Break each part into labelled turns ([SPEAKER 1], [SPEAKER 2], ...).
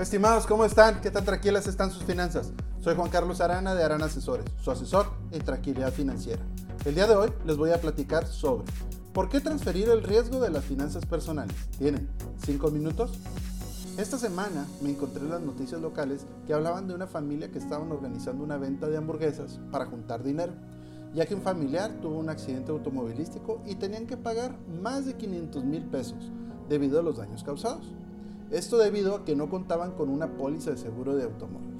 [SPEAKER 1] Estimados, ¿cómo están? ¿Qué tan tranquilas están sus finanzas? Soy Juan Carlos Arana de Arana Asesores, su asesor en tranquilidad financiera. El día de hoy les voy a platicar sobre por qué transferir el riesgo de las finanzas personales. ¿Tienen 5 minutos? Esta semana me encontré en las noticias locales que hablaban de una familia que estaban organizando una venta de hamburguesas para juntar dinero, ya que un familiar tuvo un accidente automovilístico y tenían que pagar más de 500 mil pesos debido a los daños causados. Esto debido a que no contaban con una póliza de seguro de automóvil.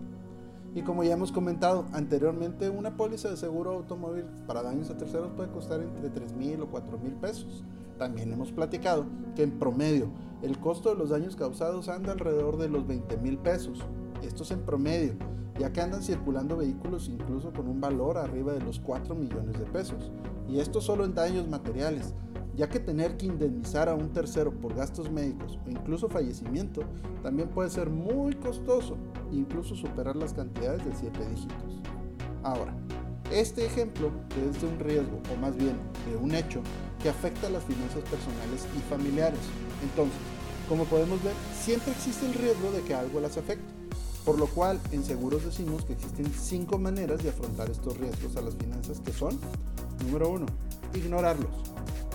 [SPEAKER 1] Y como ya hemos comentado anteriormente, una póliza de seguro automóvil para daños a terceros puede costar entre 3 mil o 4 mil pesos. También hemos platicado que en promedio el costo de los daños causados anda alrededor de los 20 mil pesos. Esto es en promedio, ya que andan circulando vehículos incluso con un valor arriba de los 4 millones de pesos. Y esto solo en daños materiales ya que tener que indemnizar a un tercero por gastos médicos o incluso fallecimiento también puede ser muy costoso, incluso superar las cantidades de 7 dígitos. Ahora, este ejemplo es de un riesgo, o más bien de un hecho, que afecta a las finanzas personales y familiares. Entonces, como podemos ver, siempre existe el riesgo de que algo las afecte. Por lo cual, en seguros decimos que existen cinco maneras de afrontar estos riesgos a las finanzas que son, número uno, ignorarlos.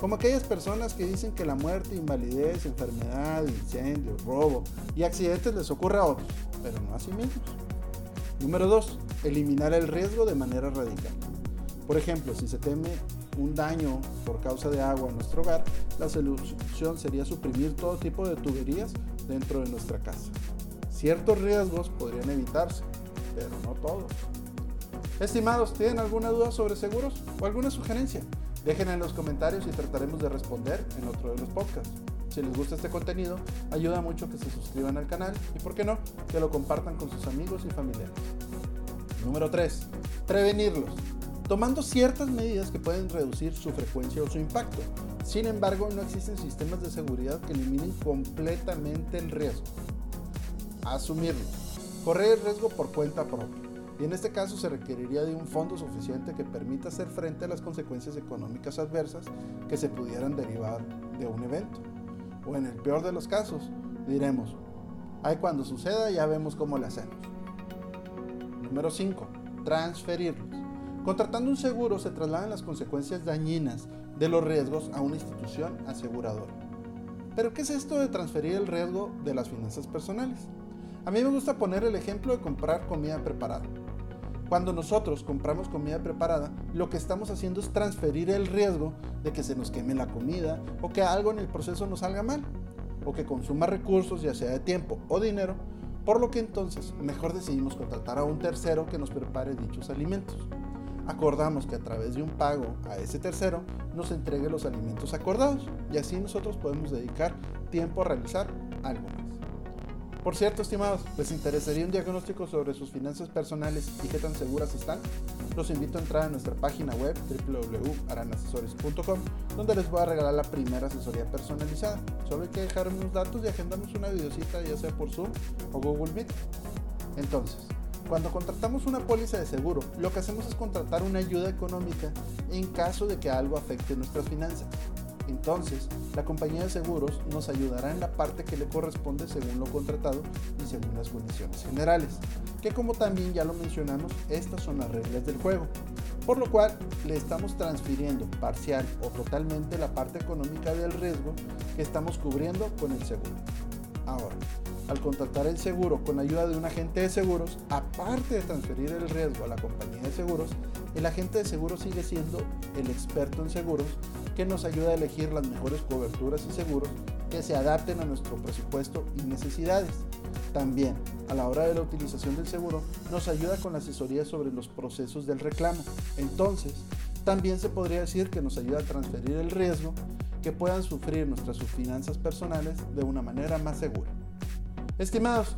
[SPEAKER 1] Como aquellas personas que dicen que la muerte, invalidez, enfermedad, incendio, robo y accidentes les ocurre a otros, pero no a sí mismos. Número 2. Eliminar el riesgo de manera radical. Por ejemplo, si se teme un daño por causa de agua en nuestro hogar, la solución sería suprimir todo tipo de tuberías dentro de nuestra casa. Ciertos riesgos podrían evitarse, pero no todos. Estimados, ¿tienen alguna duda sobre seguros o alguna sugerencia? Dejen en los comentarios y trataremos de responder en otro de los podcasts. Si les gusta este contenido, ayuda mucho que se suscriban al canal y, por qué no, que lo compartan con sus amigos y familiares. Número 3. Prevenirlos. Tomando ciertas medidas que pueden reducir su frecuencia o su impacto. Sin embargo, no existen sistemas de seguridad que eliminen completamente el riesgo. Asumirlo. Correr el riesgo por cuenta propia y en este caso se requeriría de un fondo suficiente que permita hacer frente a las consecuencias económicas adversas que se pudieran derivar de un evento. O en el peor de los casos, diremos, ahí cuando suceda ya vemos cómo le hacemos. Número 5. Transferirlos. Contratando un seguro se trasladan las consecuencias dañinas de los riesgos a una institución aseguradora. Pero ¿qué es esto de transferir el riesgo de las finanzas personales? A mí me gusta poner el ejemplo de comprar comida preparada. Cuando nosotros compramos comida preparada, lo que estamos haciendo es transferir el riesgo de que se nos queme la comida o que algo en el proceso nos salga mal o que consuma recursos, ya sea de tiempo o dinero, por lo que entonces mejor decidimos contratar a un tercero que nos prepare dichos alimentos. Acordamos que a través de un pago a ese tercero nos entregue los alimentos acordados y así nosotros podemos dedicar tiempo a realizar algo. Por cierto, estimados, ¿les interesaría un diagnóstico sobre sus finanzas personales y qué tan seguras están? Los invito a entrar a nuestra página web www.aranasesores.com donde les voy a regalar la primera asesoría personalizada. Solo hay que dejar unos datos y agendamos una videocita ya sea por Zoom o Google Meet. Entonces, cuando contratamos una póliza de seguro, lo que hacemos es contratar una ayuda económica en caso de que algo afecte nuestras finanzas. Entonces, la compañía de seguros nos ayudará en la parte que le corresponde según lo contratado y según las condiciones generales, que como también ya lo mencionamos, estas son las reglas del juego, por lo cual le estamos transfiriendo parcial o totalmente la parte económica del riesgo que estamos cubriendo con el seguro. Ahora, al contratar el seguro con ayuda de un agente de seguros, aparte de transferir el riesgo a la compañía de seguros, el agente de seguros sigue siendo el experto en seguros que nos ayuda a elegir las mejores coberturas y seguros que se adapten a nuestro presupuesto y necesidades. También, a la hora de la utilización del seguro, nos ayuda con la asesoría sobre los procesos del reclamo. Entonces, también se podría decir que nos ayuda a transferir el riesgo que puedan sufrir nuestras finanzas personales de una manera más segura. Estimados,